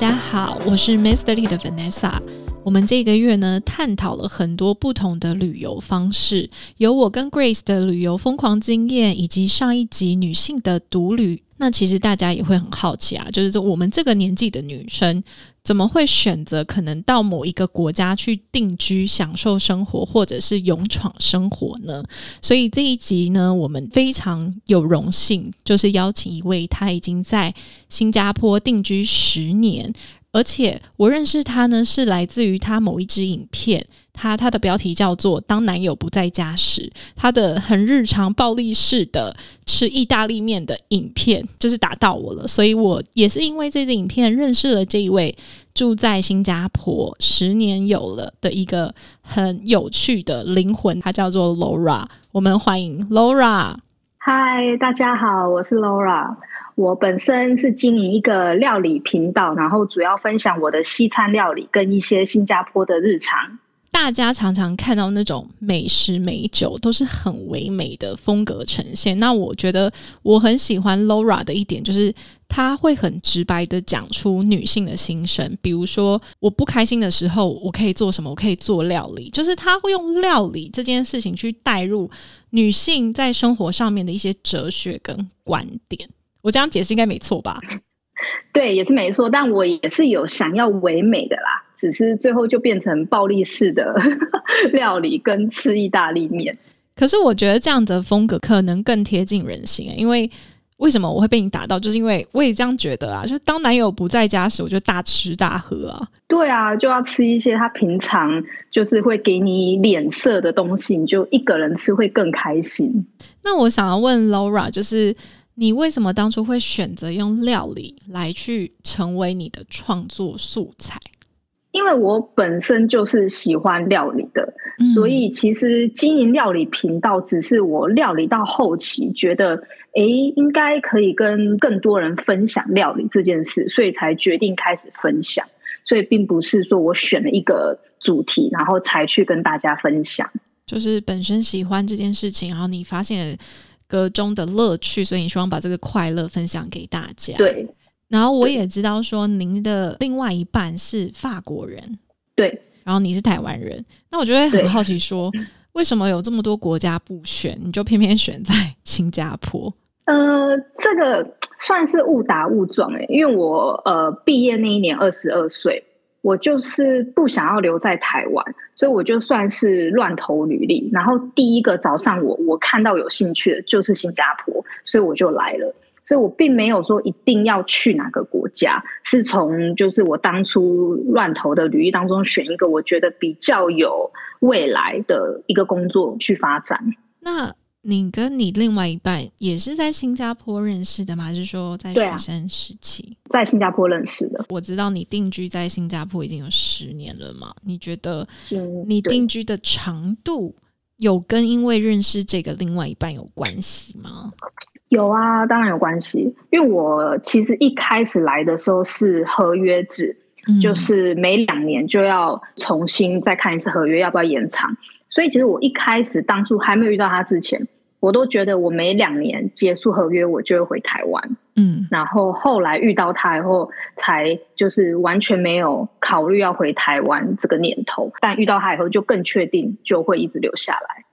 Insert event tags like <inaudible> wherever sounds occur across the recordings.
大家好，我是 Mystery 的 Vanessa。我们这个月呢，探讨了很多不同的旅游方式，有我跟 Grace 的旅游疯狂经验，以及上一集女性的独旅。那其实大家也会很好奇啊，就是我们这个年纪的女生。怎么会选择可能到某一个国家去定居、享受生活，或者是勇闯生活呢？所以这一集呢，我们非常有荣幸，就是邀请一位他已经在新加坡定居十年，而且我认识他呢，是来自于他某一支影片。他他的标题叫做“当男友不在家时”，他的很日常暴力式的吃意大利面的影片，就是打到我了。所以我也是因为这支影片认识了这一位住在新加坡十年有了的一个很有趣的灵魂，他叫做 Laura。我们欢迎 Laura。嗨，大家好，我是 Laura。我本身是经营一个料理频道，然后主要分享我的西餐料理跟一些新加坡的日常。大家常常看到那种美食美酒都是很唯美的风格呈现。那我觉得我很喜欢 Laura 的一点就是，她会很直白的讲出女性的心声。比如说，我不开心的时候，我可以做什么？我可以做料理。就是她会用料理这件事情去带入女性在生活上面的一些哲学跟观点。我这样解释应该没错吧？<laughs> 对，也是没错。但我也是有想要唯美的啦。只是最后就变成暴力式的 <laughs> 料理跟吃意大利面。可是我觉得这样的风格可能更贴近人心，因为为什么我会被你打到？就是因为我也这样觉得啊。就当男友不在家时，我就大吃大喝啊。对啊，就要吃一些他平常就是会给你脸色的东西，你就一个人吃会更开心。那我想要问 Laura，就是你为什么当初会选择用料理来去成为你的创作素材？因为我本身就是喜欢料理的，所以其实经营料理频道只是我料理到后期觉得，哎，应该可以跟更多人分享料理这件事，所以才决定开始分享。所以并不是说我选了一个主题，然后才去跟大家分享。就是本身喜欢这件事情，然后你发现歌中的乐趣，所以你希望把这个快乐分享给大家。对。然后我也知道说，您的另外一半是法国人，对，然后你是台湾人，那我就会很好奇，说为什么有这么多国家不选，你就偏偏选在新加坡？呃，这个算是误打误撞哎，因为我呃毕业那一年二十二岁，我就是不想要留在台湾，所以我就算是乱投履历，然后第一个早上我我看到有兴趣的就是新加坡，所以我就来了。所以我并没有说一定要去哪个国家，是从就是我当初乱投的履历当中选一个我觉得比较有未来的一个工作去发展。那你跟你另外一半也是在新加坡认识的吗？还是说在学生时期在新加坡认识的？我知道你定居在新加坡已经有十年了嘛？你觉得你定居的长度有跟因为认识这个另外一半有关系吗？有啊，当然有关系。因为我其实一开始来的时候是合约制，就是每两年就要重新再看一次合约要不要延长。所以其实我一开始当初还没有遇到他之前，我都觉得我每两年结束合约我就会回台湾。嗯，然后后来遇到他以后，才就是完全没有考虑要回台湾这个念头。但遇到他以后，就更确定就会一直留下来。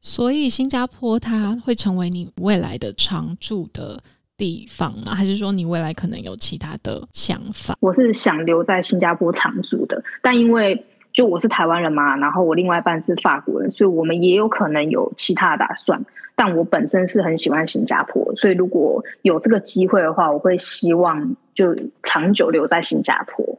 所以新加坡它会成为你未来的常住的地方吗？还是说你未来可能有其他的想法？我是想留在新加坡常住的，但因为就我是台湾人嘛，然后我另外一半是法国人，所以我们也有可能有其他打算。但我本身是很喜欢新加坡，所以如果有这个机会的话，我会希望就长久留在新加坡。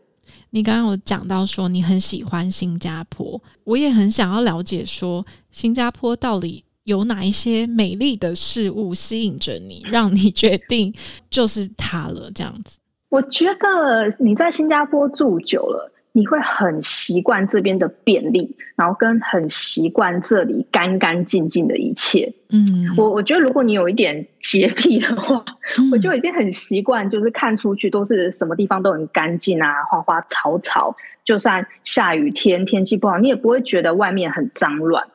你刚刚有讲到说你很喜欢新加坡，我也很想要了解说新加坡到底有哪一些美丽的事物吸引着你，让你决定就是它了这样子。我觉得你在新加坡住久了，你会很习惯这边的便利，然后跟很习惯这里干干净净的一切。嗯，我我觉得如果你有一点洁癖的话，我就已经很习惯，就是看出去都是什么地方都很干净啊，花花草草，就算下雨天天气不好，你也不会觉得外面很脏乱。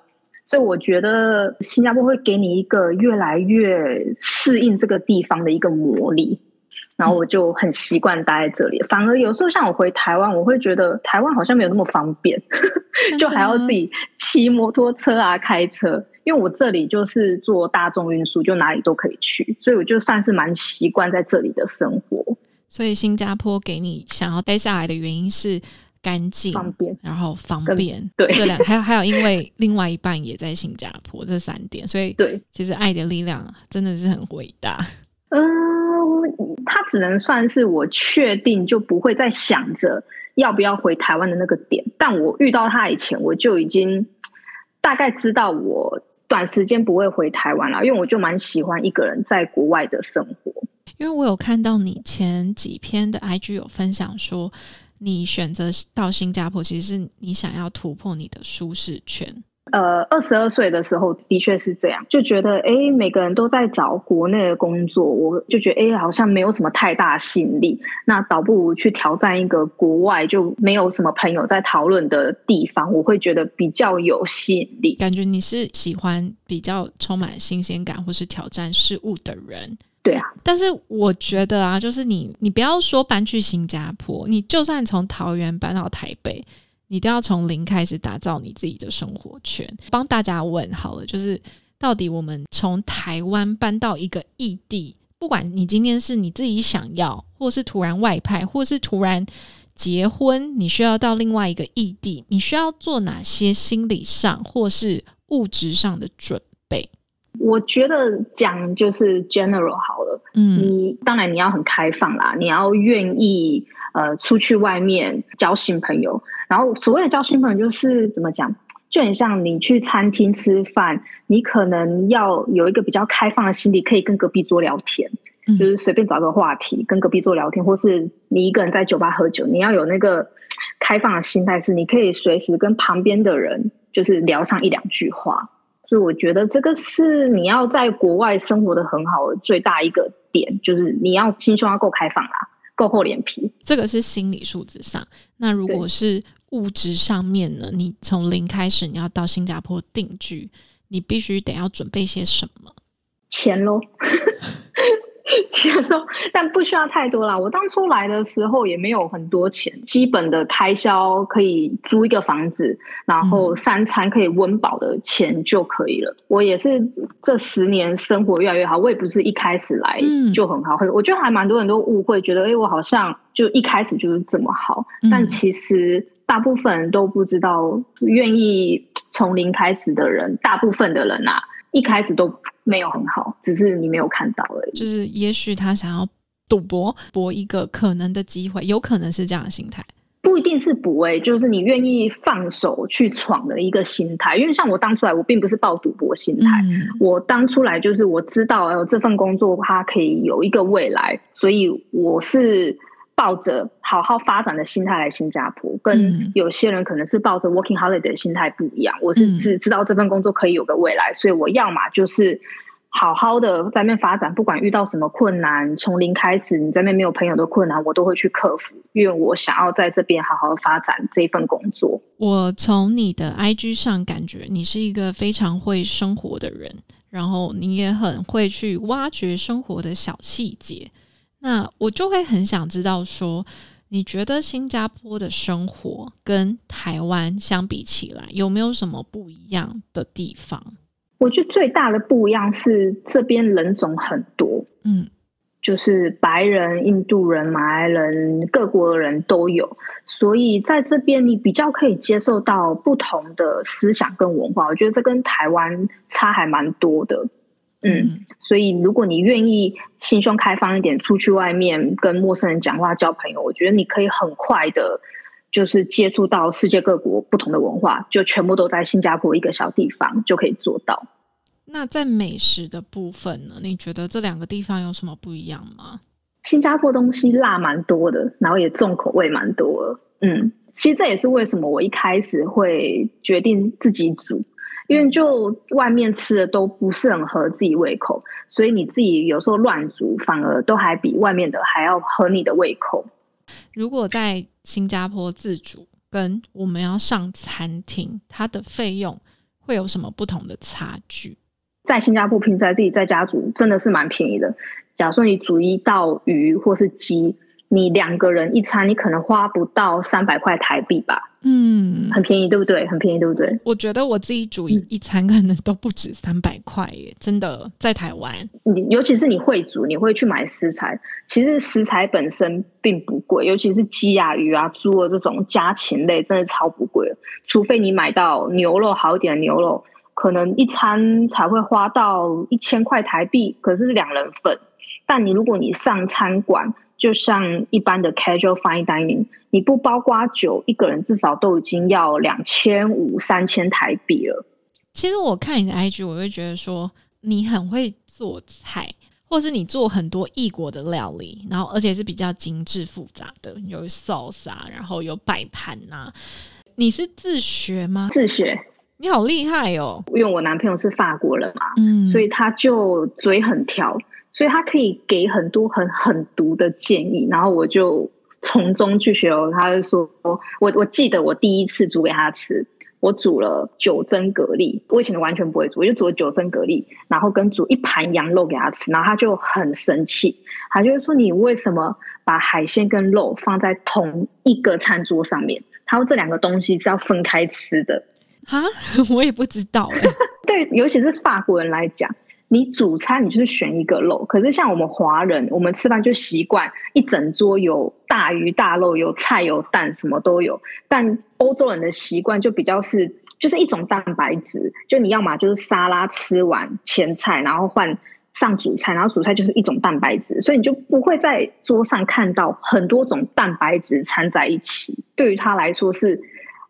所以我觉得新加坡会给你一个越来越适应这个地方的一个魔力，然后我就很习惯待在这里。反而有时候像我回台湾，我会觉得台湾好像没有那么方便，<laughs> 就还要自己骑摩托车啊、开车。因为我这里就是坐大众运输，就哪里都可以去，所以我就算是蛮习惯在这里的生活。所以新加坡给你想要待下来的原因是干净、方便，然后方便。对，这两还有还有，因为另外一半也在新加坡，这三点，所以对，其实爱的力量真的是很伟大。嗯，只能算是我确定就不会再想着要不要回台湾的那个点，但我遇到他以前，我就已经 <tsk> 大概知道我。短时间不会回台湾了，因为我就蛮喜欢一个人在国外的生活。因为我有看到你前几篇的 IG 有分享说，你选择到新加坡，其实是你想要突破你的舒适圈。呃，二十二岁的时候的确是这样，就觉得哎，每个人都在找国内的工作，我就觉得哎，好像没有什么太大吸引力。那倒不如去挑战一个国外就没有什么朋友在讨论的地方，我会觉得比较有吸引力。感觉你是喜欢比较充满新鲜感或是挑战事物的人，对啊。但是我觉得啊，就是你，你不要说搬去新加坡，你就算从桃园搬到台北。你都要从零开始打造你自己的生活圈。帮大家问好了，就是到底我们从台湾搬到一个异地，不管你今天是你自己想要，或是突然外派，或是突然结婚，你需要到另外一个异地，你需要做哪些心理上或是物质上的准备？我觉得讲就是 general 好了，嗯，你当然你要很开放啦，你要愿意呃出去外面交新朋友。然后所谓的交新朋友，就是怎么讲，就很像你去餐厅吃饭，你可能要有一个比较开放的心理，可以跟隔壁桌聊天，就是随便找个话题跟隔壁桌聊天，或是你一个人在酒吧喝酒，你要有那个开放的心态，是你可以随时跟旁边的人就是聊上一两句话。所以我觉得这个是你要在国外生活的很好的最大一个点，就是你要心胸要够开放啦，够厚脸皮。这个是心理素质上。那如果是物质上面呢？你从零开始，你要到新加坡定居，你必须得要准备些什么？钱喽，<laughs> <laughs> 钱喽，但不需要太多啦。我当初来的时候也没有很多钱，基本的开销可以租一个房子，然后三餐可以温饱的钱就可以了。我也是这十年生活越来越好，我也不是一开始来就很好。我觉得还蛮多人都误会，觉得哎，我好像就一开始就是这么好，但其实。大部分人都不知道，愿意从零开始的人，大部分的人啊，一开始都没有很好，只是你没有看到而已。就是也许他想要赌博，博一个可能的机会，有可能是这样的心态，不一定是博诶，就是你愿意放手去闯的一个心态。因为像我当初来，我并不是抱赌博心态，我当初来就是我知道，呃，这份工作它可以有一个未来，所以我是。抱着好好发展的心态来新加坡，跟有些人可能是抱着 working holiday 的心态不一样。我是只知道这份工作可以有个未来，所以我要嘛就是好好的在那边发展，不管遇到什么困难，从零开始，你在那边没有朋友的困难，我都会去克服，因为我想要在这边好好发展这一份工作。我从你的 IG 上感觉你是一个非常会生活的人，然后你也很会去挖掘生活的小细节。那我就会很想知道，说你觉得新加坡的生活跟台湾相比起来，有没有什么不一样的地方？我觉得最大的不一样是这边人种很多，嗯，就是白人、印度人、马来人，各国的人都有，所以在这边你比较可以接受到不同的思想跟文化。我觉得这跟台湾差还蛮多的。嗯，所以如果你愿意心胸开放一点，出去外面跟陌生人讲话交朋友，我觉得你可以很快的，就是接触到世界各国不同的文化，就全部都在新加坡一个小地方就可以做到。那在美食的部分呢？你觉得这两个地方有什么不一样吗？新加坡东西辣蛮多的，然后也重口味蛮多的。嗯，其实这也是为什么我一开始会决定自己煮，因为就外面吃的都不是很合自己胃口，所以你自己有时候乱煮，反而都还比外面的还要合你的胃口。如果在新加坡自主，跟我们要上餐厅，它的费用会有什么不同的差距？在新加坡平时自己在家煮，真的是蛮便宜的。假如说你煮一道鱼或是鸡，你两个人一餐，你可能花不到三百块台币吧。嗯，很便宜，对不对？很便宜，对不对？我觉得我自己煮一一餐可能都不止三百块耶，真的。在台湾，你尤其是你会煮，你会去买食材，其实食材本身并不贵，尤其是鸡啊、鱼啊、猪啊这种家禽类，真的超不贵。除非你买到牛肉好一点的牛肉，可能一餐才会花到一千块台币，可是是两人份。但你如果你上餐馆，就像一般的 casual fine dining，你不包括酒，一个人至少都已经要两千五、三千台币了。其实我看你的 IG，我会觉得说你很会做菜，或是你做很多异国的料理，然后而且是比较精致复杂的，有 sauce 啊，然后有摆盘呐。你是自学吗？自学。你好厉害哦！因为我男朋友是法国人嘛，嗯，所以他就嘴很挑。所以他可以给很多很狠毒的建议，然后我就从中去学。他就说，我我记得我第一次煮给他吃，我煮了九蒸蛤蜊，我以前完全不会煮，我就煮了九蒸蛤蜊，然后跟煮一盘羊肉给他吃，然后他就很生气，他就说你为什么把海鲜跟肉放在同一个餐桌上面？他说这两个东西是要分开吃的啊，<laughs> 我也不知道。<laughs> 对，尤其是法国人来讲。你主餐你就是选一个肉，可是像我们华人，我们吃饭就习惯一整桌有大鱼大肉，有菜有蛋，什么都有。但欧洲人的习惯就比较是，就是一种蛋白质，就你要么就是沙拉吃完前菜，然后换上主菜，然后主菜就是一种蛋白质，所以你就不会在桌上看到很多种蛋白质掺在一起。对于他来说是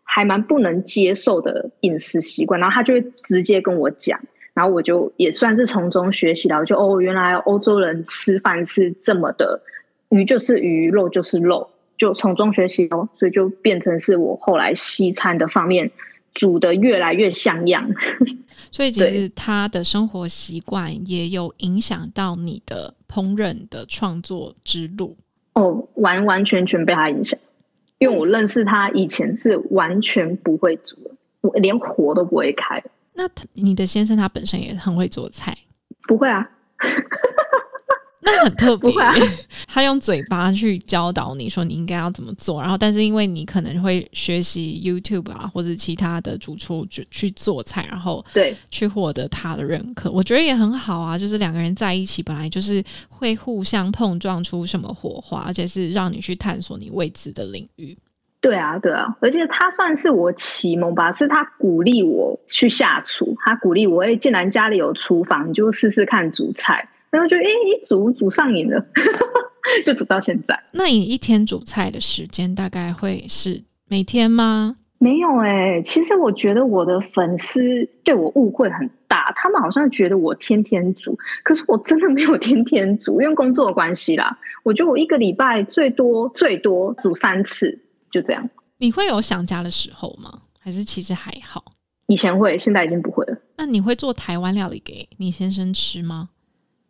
还蛮不能接受的饮食习惯，然后他就会直接跟我讲。然后我就也算是从中学习到，就哦，原来欧洲人吃饭是这么的，鱼就是鱼，肉就是肉，就从中学习哦，所以就变成是我后来西餐的方面煮的越来越像样。<laughs> 所以其实他的生活习惯也有影响到你的烹饪的创作之路。哦，完完全全被他影响，因为我认识他以前是完全不会煮的，我连火都不会开。那他，你的先生他本身也很会做菜，不会啊？那很特别，<laughs> 他用嘴巴去教导你说你应该要怎么做，然后但是因为你可能会学习 YouTube 啊或者其他的主厨去去做菜，然后对去获得他的认可，我觉得也很好啊。就是两个人在一起本来就是会互相碰撞出什么火花，而且是让你去探索你未知的领域。对啊，对啊，而且他算是我启蒙吧，是他鼓励我去下厨，他鼓励我，哎，既然家里有厨房，你就试试看煮菜，然后就哎，煮煮上瘾了，<laughs> 就煮到现在。那你一天煮菜的时间大概会是每天吗？没有哎，其实我觉得我的粉丝对我误会很大，他们好像觉得我天天煮，可是我真的没有天天煮，因为工作的关系啦。我觉得我一个礼拜最多最多煮三次。就这样，你会有想家的时候吗？还是其实还好？以前会，现在已经不会了。那你会做台湾料理给你先生吃吗？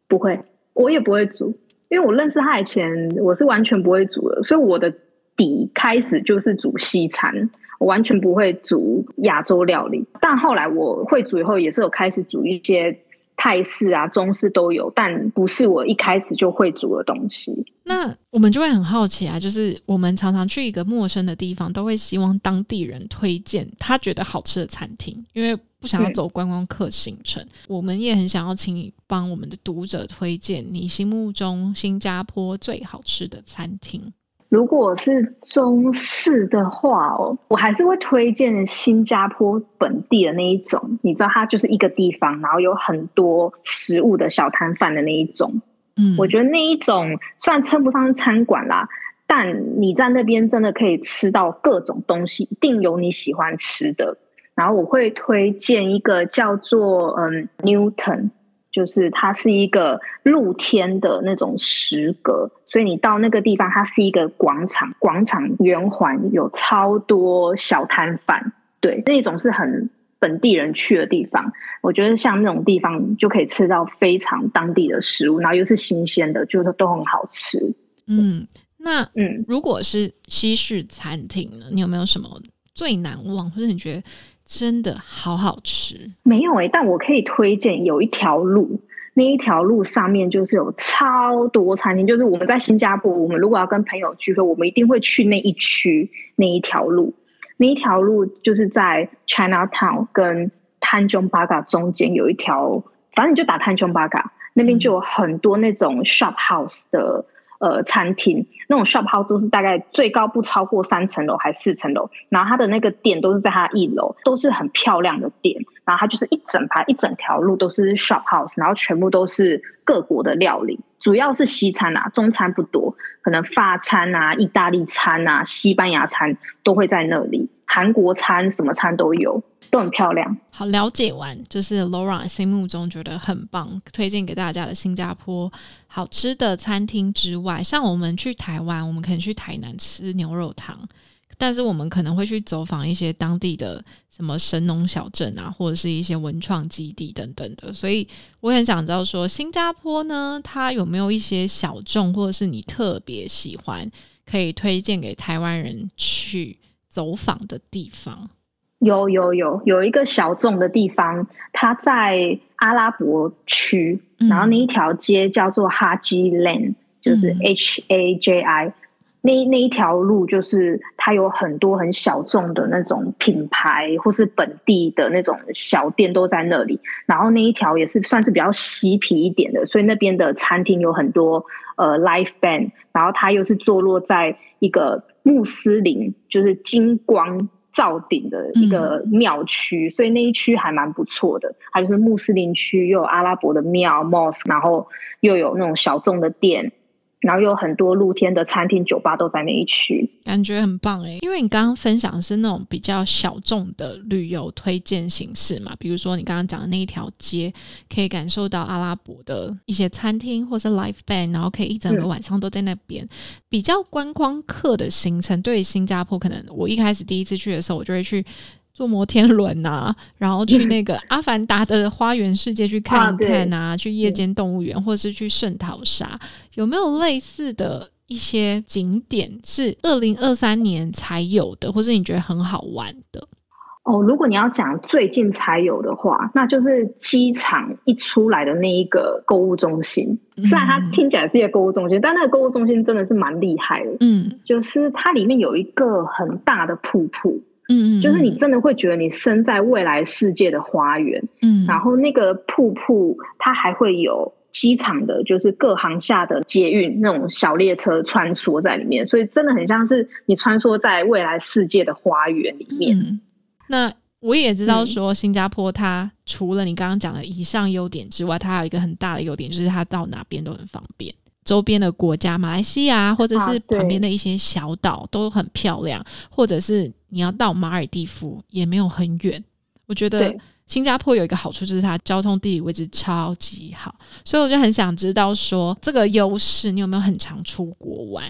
不会，我也不会煮，因为我认识他以前，我是完全不会煮的，所以我的底开始就是煮西餐，我完全不会煮亚洲料理。但后来我会煮以后，也是有开始煮一些。泰式啊，中式都有，但不是我一开始就会煮的东西。那我们就会很好奇啊，就是我们常常去一个陌生的地方，都会希望当地人推荐他觉得好吃的餐厅，因为不想要走观光客行程。我们也很想要请你帮我们的读者推荐你心目中新加坡最好吃的餐厅。如果是中式的话哦，我还是会推荐新加坡本地的那一种。你知道，它就是一个地方，然后有很多食物的小摊贩的那一种。嗯，我觉得那一种虽然称不上是餐馆啦，但你在那边真的可以吃到各种东西，一定有你喜欢吃的。然后我会推荐一个叫做嗯 Newton 就是它是一个露天的那种石阁，所以你到那个地方，它是一个广场，广场圆环有超多小摊贩，对，那种是很本地人去的地方。我觉得像那种地方就可以吃到非常当地的食物，然后又是新鲜的，就是都很好吃。嗯，那嗯，如果是西式餐厅呢，你有没有什么最难忘，或者你觉得？真的好好吃，没有哎，但我可以推荐有一条路，那一条路上面就是有超多餐厅，就是我们在新加坡，我们如果要跟朋友聚会，我们一定会去那一区那一条路，那一条路就是在 China Town 跟 Tanjong Pagar 中间有一条，反正你就打 Tanjong Pagar 那边就有很多那种 shop house 的。呃，餐厅那种 shop house 都是大概最高不超过三层楼，还四层楼。然后它的那个店都是在它一楼，都是很漂亮的店。然后它就是一整排一整条路都是 shop house，然后全部都是各国的料理，主要是西餐啊，中餐不多，可能法餐啊、意大利餐啊、西班牙餐都会在那里，韩国餐什么餐都有。都很漂亮。好，了解完就是 Laura 心目中觉得很棒，推荐给大家的新加坡好吃的餐厅之外，像我们去台湾，我们可能去台南吃牛肉汤，但是我们可能会去走访一些当地的什么神农小镇啊，或者是一些文创基地等等的。所以我很想知道说，新加坡呢，它有没有一些小众，或者是你特别喜欢，可以推荐给台湾人去走访的地方？有有有有一个小众的地方，它在阿拉伯区，然后那一条街叫做哈基 Lane，就是 H A J I，那那一条路就是它有很多很小众的那种品牌或是本地的那种小店都在那里，然后那一条也是算是比较嬉皮一点的，所以那边的餐厅有很多呃 live band，然后它又是坐落在一个穆斯林就是金光。造顶的一个庙区，所以那一区还蛮不错的。它就是穆斯林区，又有阿拉伯的庙 mosque，然后又有那种小众的店。然后有很多露天的餐厅、酒吧都在那一区，感觉很棒诶。因为你刚刚分享的是那种比较小众的旅游推荐形式嘛，比如说你刚刚讲的那一条街，可以感受到阿拉伯的一些餐厅或是 live band，然后可以一整个晚上都在那边。比较观光客的行程，对于新加坡，可能我一开始第一次去的时候，我就会去。坐摩天轮呐，然后去那个阿凡达的花园世界去看一看啊，去夜间动物园，或者是去圣淘沙，有没有类似的一些景点是二零二三年才有的，或是你觉得很好玩的？哦，如果你要讲最近才有的话，那就是机场一出来的那一个购物中心。虽然它听起来是一个购物中心，但那个购物中心真的是蛮厉害的。嗯，就是它里面有一个很大的瀑布。嗯嗯，就是你真的会觉得你身在未来世界的花园，嗯，然后那个瀑布它还会有机场的，就是各行下的捷运那种小列车穿梭在里面，所以真的很像是你穿梭在未来世界的花园里面。那我也知道说，新加坡它除了你刚刚讲的以上优点之外，它还有一个很大的优点，就是它到哪边都很方便。周边的国家，马来西亚或者是旁边的一些小岛都很漂亮，或者是你要到马尔蒂夫也没有很远。我觉得新加坡有一个好处就是它交通地理位置超级好，所以我就很想知道说这个优势，你有没有很常出国玩？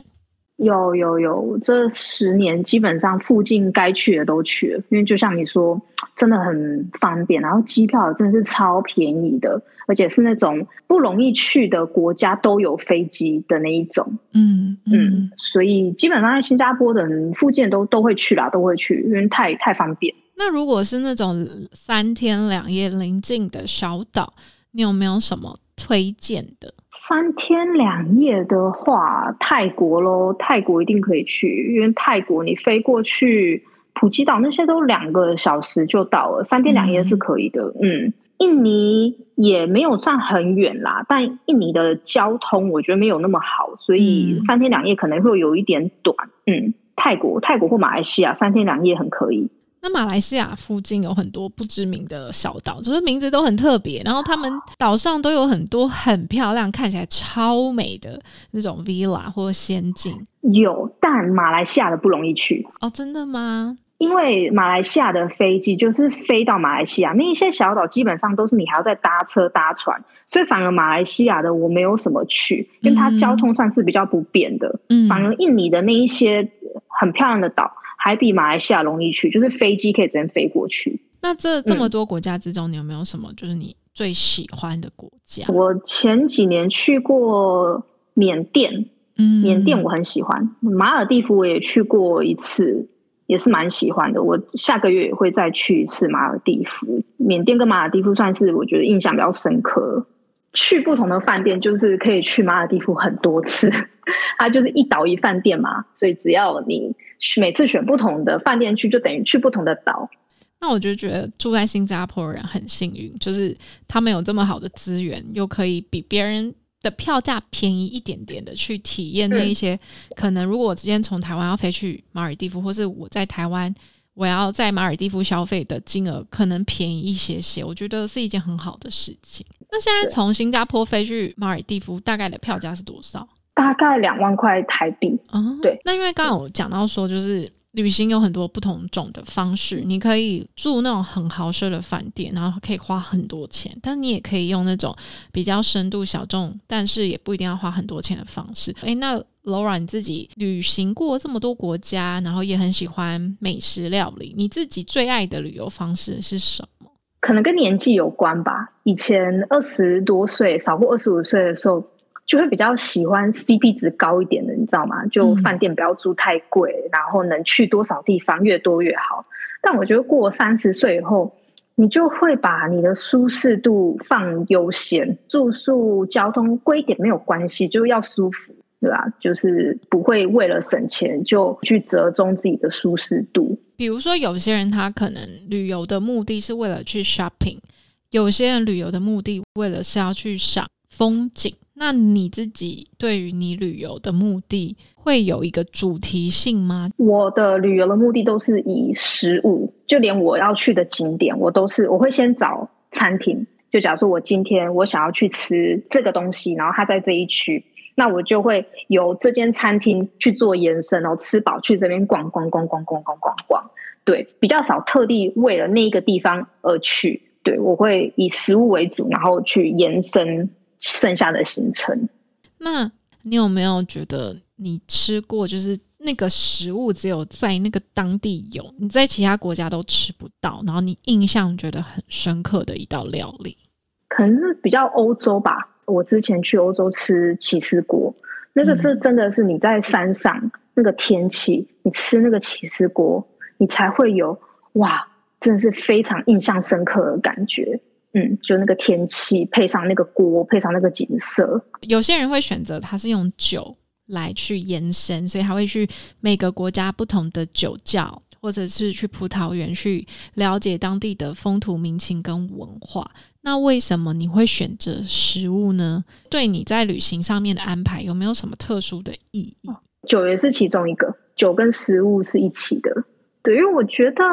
有有有，这十年基本上附近该去的都去了，因为就像你说，真的很方便，然后机票真的是超便宜的，而且是那种不容易去的国家都有飞机的那一种。嗯嗯，所以基本上在新加坡的人附近都都会去啦，都会去，因为太太方便。那如果是那种三天两夜临近的小岛，你有没有什么？推荐的三天两夜的话，泰国喽，泰国一定可以去，因为泰国你飞过去普吉岛那些都两个小时就到了，三天两夜是可以的。嗯，印尼也没有算很远啦，但印尼的交通我觉得没有那么好，所以三天两夜可能会有一点短。嗯，泰国、泰国或马来西亚三天两夜很可以。那马来西亚附近有很多不知名的小岛，就是名字都很特别，然后他们岛上都有很多很漂亮、看起来超美的那种 villa 或仙境。有，但马来西亚的不容易去哦，真的吗？因为马来西亚的飞机就是飞到马来西亚，那一些小岛基本上都是你还要再搭车搭船，所以反而马来西亚的我没有什么去，因为它交通算是比较不便的。嗯，反而印尼的那一些很漂亮的岛，还比马来西亚容易去，就是飞机可以直接飞过去。那这这么多国家之中，你有没有什么就是你最喜欢的国家？我前几年去过缅甸，嗯，缅甸我很喜欢。马尔蒂夫我也去过一次。也是蛮喜欢的，我下个月也会再去一次马尔蒂夫。缅甸跟马尔蒂夫算是我觉得印象比较深刻。去不同的饭店，就是可以去马尔蒂夫很多次。<laughs> 它就是一岛一饭店嘛，所以只要你每次选不同的饭店去，就等于去不同的岛。那我就觉得住在新加坡的人很幸运，就是他们有这么好的资源，又可以比别人。的票价便宜一点点的去体验那一些，可能如果我今天从台湾要飞去马尔蒂夫，或是我在台湾我要在马尔蒂夫消费的金额可能便宜一些些，我觉得是一件很好的事情。那现在从新加坡飞去马尔蒂夫大概的票价是多少？大概两万块台币。嗯，对。那因为刚刚有讲到说，就是。旅行有很多不同种的方式，你可以住那种很豪奢的饭店，然后可以花很多钱；但你也可以用那种比较深度小众，但是也不一定要花很多钱的方式。诶，那 Laura 你自己旅行过这么多国家，然后也很喜欢美食料理，你自己最爱的旅游方式是什么？可能跟年纪有关吧。以前二十多岁，少过二十五岁的时候。就会比较喜欢 CP 值高一点的，你知道吗？就饭店不要住太贵，然后能去多少地方越多越好。但我觉得过三十岁以后，你就会把你的舒适度放优先，住宿、交通贵一点没有关系，就要舒服，对吧？就是不会为了省钱就去折中自己的舒适度。比如说，有些人他可能旅游的目的是为了去 shopping，有些人旅游的目的为了是要去赏风景。那你自己对于你旅游的目的会有一个主题性吗？我的旅游的目的都是以食物，就连我要去的景点，我都是我会先找餐厅。就假如说我今天我想要去吃这个东西，然后它在这一区，那我就会由这间餐厅去做延伸，然后吃饱去这边逛逛逛逛逛逛逛逛。对，比较少特地为了那个地方而去。对我会以食物为主，然后去延伸。剩下的行程，那你有没有觉得你吃过就是那个食物只有在那个当地有，你在其他国家都吃不到，然后你印象觉得很深刻的一道料理？可能是比较欧洲吧。我之前去欧洲吃起司锅，那个这真的是你在山上那个天气，你吃那个起司锅，你才会有哇，真的是非常印象深刻的感觉。嗯，就那个天气配上那个锅，配上那个景色，有些人会选择它是用酒来去延伸，所以他会去每个国家不同的酒窖，或者是去葡萄园去了解当地的风土民情跟文化。那为什么你会选择食物呢？对你在旅行上面的安排有没有什么特殊的意义？酒也是其中一个，酒跟食物是一起的。对，因为我觉得。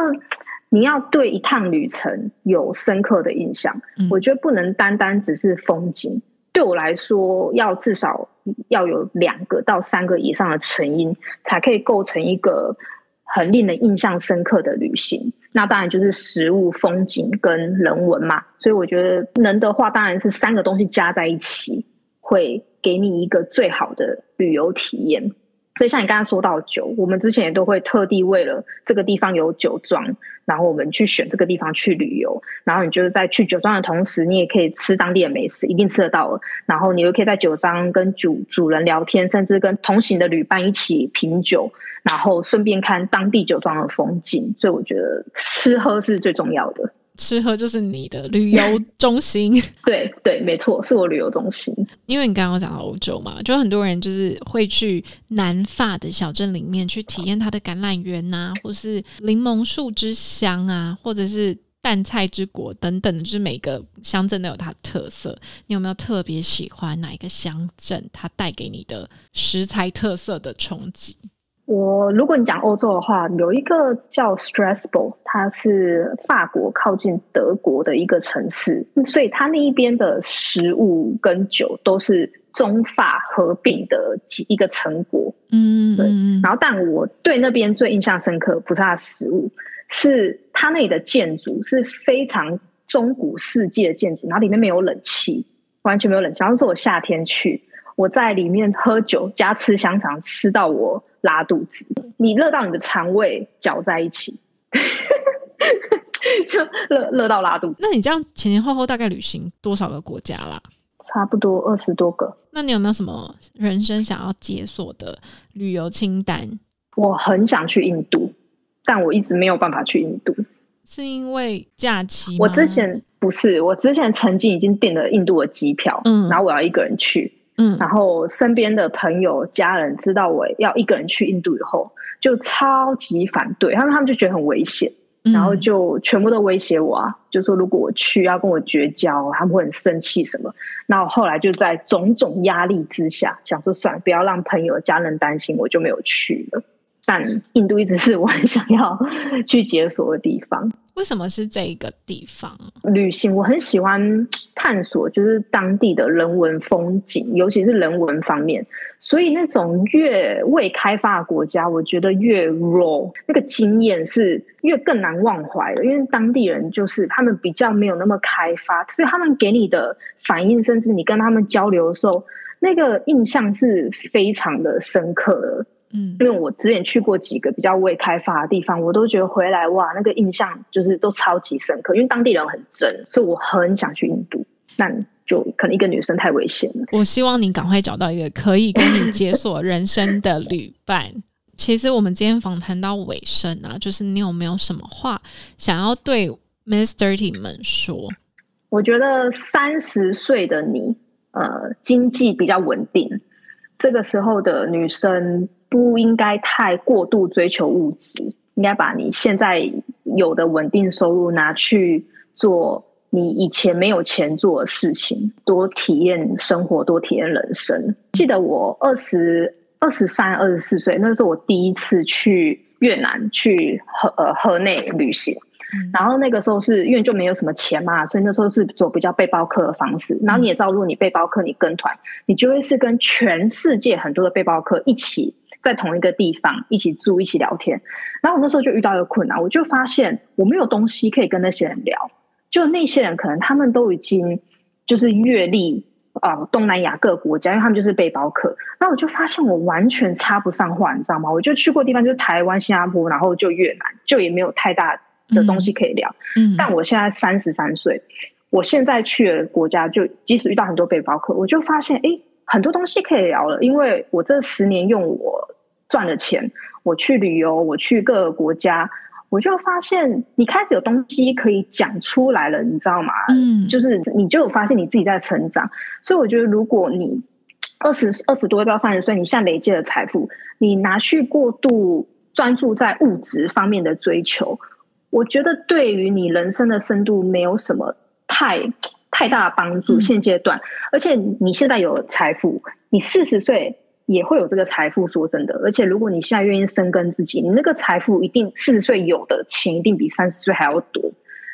你要对一趟旅程有深刻的印象，我觉得不能单单只是风景。对我来说，要至少要有两个到三个以上的成因，才可以构成一个很令人印象深刻的旅行。那当然就是食物、风景跟人文嘛。所以我觉得能的话，当然是三个东西加在一起，会给你一个最好的旅游体验。所以像你刚刚说到酒，我们之前也都会特地为了这个地方有酒庄，然后我们去选这个地方去旅游。然后你就是在去酒庄的同时，你也可以吃当地的美食，一定吃得到。然后你又可以在酒庄跟主主人聊天，甚至跟同行的旅伴一起品酒，然后顺便看当地酒庄的风景。所以我觉得吃喝是最重要的。吃喝就是你的旅游中心，<laughs> 对对，没错，是我旅游中心。因为你刚刚讲到欧洲嘛，就很多人就是会去南法的小镇里面去体验它的橄榄园呐，或是柠檬树之乡啊，或者是淡菜之国等等，就是每个乡镇都有它的特色。你有没有特别喜欢哪一个乡镇？它带给你的食材特色的冲击？我如果你讲欧洲的话，有一个叫 Strasbourg，它是法国靠近德国的一个城市，所以它那一边的食物跟酒都是中法合并的一个成果。嗯，对。然后，但我对那边最印象深刻不是它的食物，是它那里的建筑是非常中古世纪的建筑，然后里面没有冷气，完全没有冷气。然后是我夏天去，我在里面喝酒加吃香肠，吃到我。拉肚子，你热到你的肠胃搅在一起，<laughs> 就热热到拉肚子。那你这样前前后后大概旅行多少个国家啦？差不多二十多个。那你有没有什么人生想要解锁的旅游清单？我很想去印度，但我一直没有办法去印度，是因为假期？我之前不是，我之前曾经已经订了印度的机票，嗯，然后我要一个人去。嗯，然后身边的朋友、家人知道我要一个人去印度以后，就超级反对，他们他们就觉得很危险，然后就全部都威胁我啊，就说如果我去要跟我绝交，他们会很生气什么。那我后来就在种种压力之下，想说算了，不要让朋友、家人担心，我就没有去了。但印度一直是我很想要去解锁的地方。为什么是这个地方旅行？我很喜欢探索，就是当地的人文风景，尤其是人文方面。所以那种越未开发的国家，我觉得越 raw，那个经验是越更难忘怀的。因为当地人就是他们比较没有那么开发，所以他们给你的反应，甚至你跟他们交流的时候，那个印象是非常的深刻的。嗯，因为我之前去过几个比较未开发的地方，我都觉得回来哇，那个印象就是都超级深刻。因为当地人很真，所以我很想去印度，但就可能一个女生太危险了。我希望你赶快找到一个可以跟你解锁人生的旅伴。其实我们今天访谈到尾声啊，就是你有没有什么话想要对 Miss Dirty 们说？我觉得三十岁的你，呃，经济比较稳定，这个时候的女生。不应该太过度追求物质，应该把你现在有的稳定收入拿去做你以前没有钱做的事情，多体验生活，多体验人生。记得我二十二十三、二十四岁，那是我第一次去越南去河呃河内旅行，然后那个时候是因为就没有什么钱嘛，所以那时候是走比较背包客的方式。然后你也知道，如果你背包客，你跟团，你就会是跟全世界很多的背包客一起。在同一个地方一起住一起聊天，然后我那时候就遇到一个困难，我就发现我没有东西可以跟那些人聊。就那些人可能他们都已经就是阅历啊东南亚各国家，因为他们就是背包客。那我就发现我完全插不上话，你知道吗？我就去过地方就是台湾、新加坡，然后就越南，就也没有太大的东西可以聊。嗯，但我现在三十三岁，我现在去的国家就即使遇到很多背包客，我就发现哎。很多东西可以聊了，因为我这十年用我赚的钱，我去旅游，我去各个国家，我就发现你开始有东西可以讲出来了，你知道吗？嗯，就是你就有发现你自己在成长。所以我觉得，如果你二十二十多到三十岁，你现在累积的财富，你拿去过度专注在物质方面的追求，我觉得对于你人生的深度没有什么太。太大的帮助，现阶段，而且你现在有财富，你四十岁也会有这个财富。说真的，而且如果你现在愿意深耕自己，你那个财富一定四十岁有的钱一定比三十岁还要多。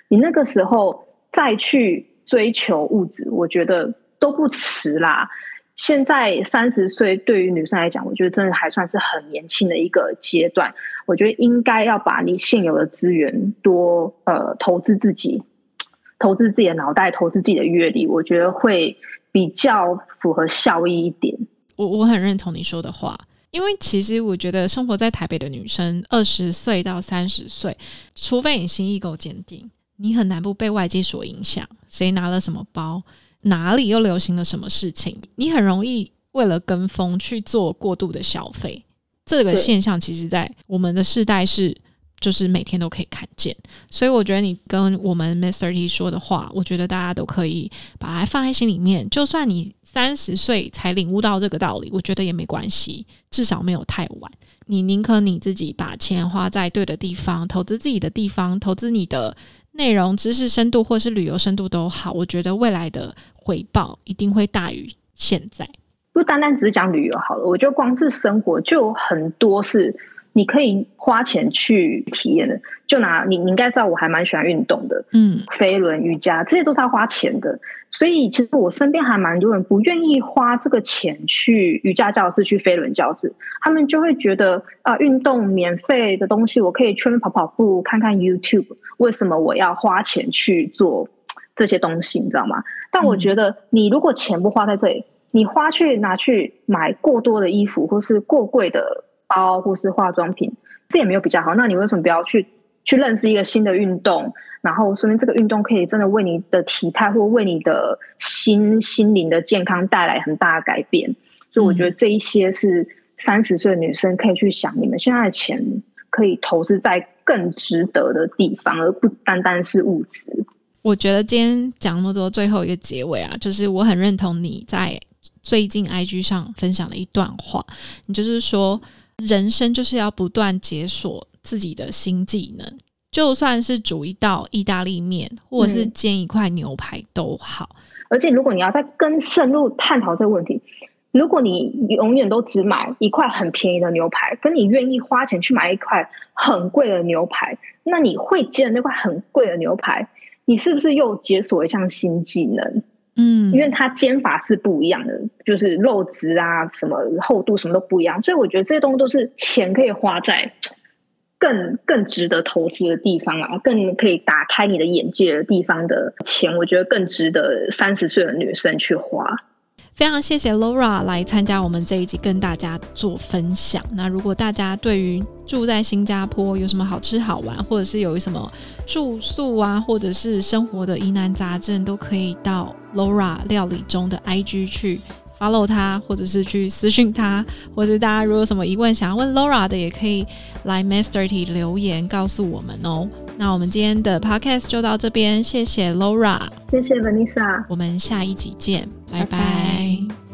你那个时候再去追求物质，我觉得都不迟啦。现在三十岁对于女生来讲，我觉得真的还算是很年轻的一个阶段。我觉得应该要把你现有的资源多呃投资自己。投资自己的脑袋，投资自己的阅历，我觉得会比较符合效益一点。我我很认同你说的话，因为其实我觉得生活在台北的女生，二十岁到三十岁，除非你心意够坚定，你很难不被外界所影响。谁拿了什么包，哪里又流行了什么事情，你很容易为了跟风去做过度的消费。这个现象，其实在我们的世代是。就是每天都可以看见，所以我觉得你跟我们 Mr. T 说的话，我觉得大家都可以把它放在心里面。就算你三十岁才领悟到这个道理，我觉得也没关系，至少没有太晚。你宁可你自己把钱花在对的地方，投资自己的地方，投资你的内容、知识深度或是旅游深度都好，我觉得未来的回报一定会大于现在。不单单只是讲旅游好了，我觉得光是生活就有很多是你可以花钱去体验的。就拿你，你应该知道我还蛮喜欢运动的，嗯，飞轮、瑜伽这些都是要花钱的。所以其实我身边还蛮多人不愿意花这个钱去瑜伽教室、去飞轮教室，他们就会觉得啊，运动免费的东西，我可以去跑跑步、看看 YouTube，为什么我要花钱去做这些东西？你知道吗？但我觉得你如果钱不花在这里，你花去拿去买过多的衣服，或是过贵的包，或是化妆品，这也没有比较好。那你为什么不要去？去认识一个新的运动，然后说明这个运动可以真的为你的体态或为你的心心灵的健康带来很大的改变。所以我觉得这一些是三十岁的女生可以去想，你们现在的钱可以投资在更值得的地方，而不单单是物质。我觉得今天讲那么多，最后一个结尾啊，就是我很认同你在最近 IG 上分享的一段话，你就是说，人生就是要不断解锁。自己的新技能，就算是煮一道意大利面，或者是煎一块牛排都好。而且，如果你要再更深入探讨这个问题，如果你永远都只买一块很便宜的牛排，跟你愿意花钱去买一块很贵的牛排，那你会煎的那块很贵的牛排，你是不是又解锁一项新技能？嗯，因为它肩法是不一样的，就是肉质啊、什么厚度什么都不一样，所以我觉得这些东西都是钱可以花在。更更值得投资的地方啊，更可以打开你的眼界的地方的钱，我觉得更值得三十岁的女生去花。非常谢谢 Laura 来参加我们这一集，跟大家做分享。那如果大家对于住在新加坡有什么好吃好玩，或者是有什么住宿啊，或者是生活的疑难杂症，都可以到 Laura 料理中的 IG 去。Follow 他，或者是去私讯他，或者大家如果有什么疑问想要问 Laura 的，也可以来 Masterty 留言告诉我们哦。那我们今天的 podcast 就到这边，谢谢 Laura，谢谢 Vanessa，我们下一集见，拜拜。